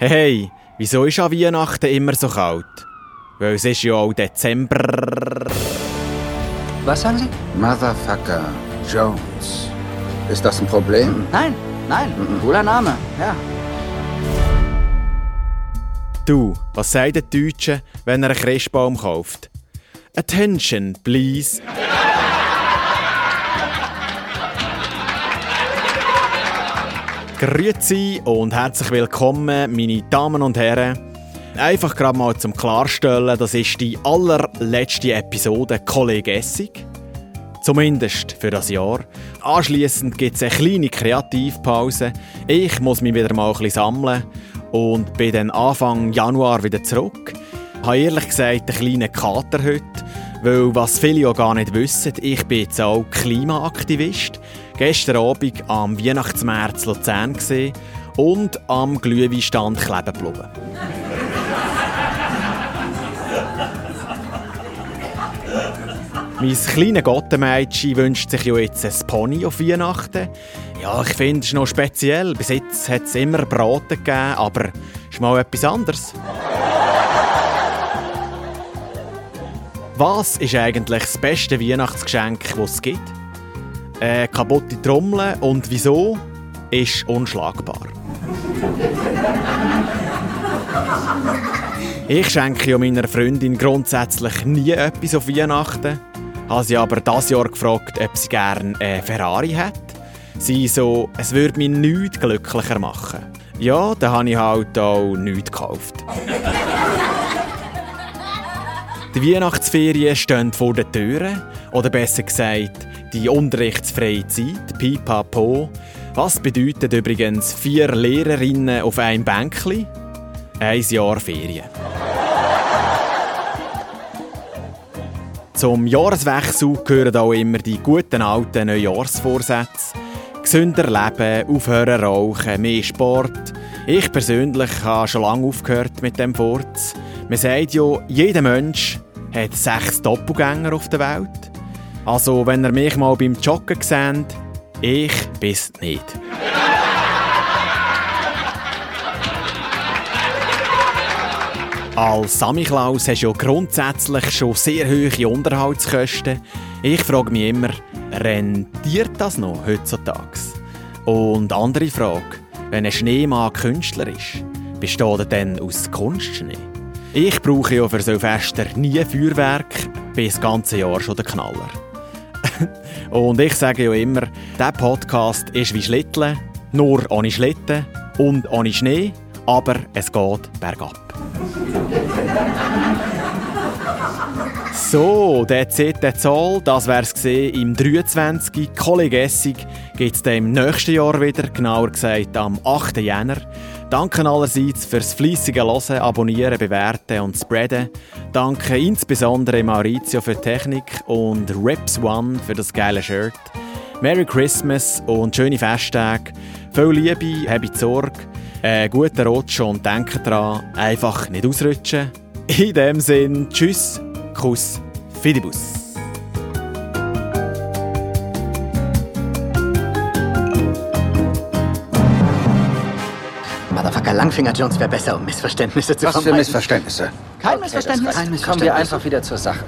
Hey, hey, wieso ist an Weihnachten immer so kalt? Weil es ist ja auch Dezember. Was sagen Sie? Motherfucker Jones. Ist das ein Problem? Nein, nein, cooler Name, ja. Du, was sagt der Deutsche, wenn er einen Christbaum kauft? Attention, please. Grüezi und herzlich willkommen, meine Damen und Herren. Einfach gerade mal zum Klarstellen, das ist die allerletzte Episode Kollege Essig. Zumindest für das Jahr. Anschließend gibt es eine kleine Kreativpause. Ich muss mich wieder mal ein bisschen sammeln und bin dann Anfang Januar wieder zurück. Ich habe ehrlich gesagt einen kleinen Kater heute, weil was viele ja gar nicht wissen, ich bin jetzt auch Klimaaktivist. Gestern Abend am Weihnachtsmärz Luzern gesehen und am Glühweinstand kleben geblieben. Mein kleines Gottenmädchen wünscht sich ja jetzt ein Pony auf Weihnachten. Ja, ich finde es noch speziell. Bis jetzt hat es immer Braten gegeben, aber ist mal etwas anderes. Was ist eigentlich das beste Weihnachtsgeschenk, das es gibt? Eine kaputte Trommel und wieso? Ist unschlagbar. Ich schenke ja meiner Freundin grundsätzlich nie etwas auf Weihnachten. Habe sie aber das Jahr gefragt, ob sie gerne eine Ferrari hat. Sie so, es würde mich nichts glücklicher machen. Ja, dann habe ich halt auch nichts gekauft. Die Weihnachtsferien stehen vor den Türen. Oder besser gesagt, die unterrichtsfreie Zeit, pipapo. Was bedeutet übrigens vier Lehrerinnen auf einem Bänkli? Ein Jahr Ferien. Zum Jahreswechsel gehören auch immer die guten alten Neujahrsvorsätze. Gesünder leben, aufhören rauchen, mehr Sport. Ich persönlich habe schon lange aufgehört mit dem Furz. Man sagt ja, jeder Mensch hat sechs Doppelgänger auf der Welt. Also, wenn ihr mich mal beim Joggen seht, ich bin's nicht. Als Samichlaus hast du ja grundsätzlich schon sehr hohe Unterhaltskosten. Ich frage mich immer, rentiert das noch heutzutage? Und andere Frage, wenn ein Schneemann Künstler ist, besteht er dann aus Kunstschnee? Ich brauche ja für so Fester nie Feuerwerk, bin das ganze Jahr schon der Knaller. und ich sage ja immer, dieser Podcast ist wie Schlitteln, nur ohne Schlitten und ohne Schnee, aber es geht bergab. So, der Z, der Zahl, das wär's gesehen im 23. Kollege Essig gibt es im nächsten Jahr wieder, genauer gesagt am 8. Jänner. Danke allerseits fürs fleissige Hören, Abonnieren, Bewerten und Spreaden. Danke insbesondere Maurizio für die Technik und Rips One für das geile Shirt. Merry Christmas und schöne Festtage. Viel Liebe, habt Sorge, äh, guten Rutsch und denkt dran, einfach nicht ausrutschen. In dem Sinn, tschüss, Kuss, Fidibus. Motherfucker Langfinger Jones wäre besser, um Missverständnisse zu Was für vermeiden. Missverständnisse? Kein Okay, Missverständnis. Kein Kommen Missverständnis. wir einfach wieder zur Sache.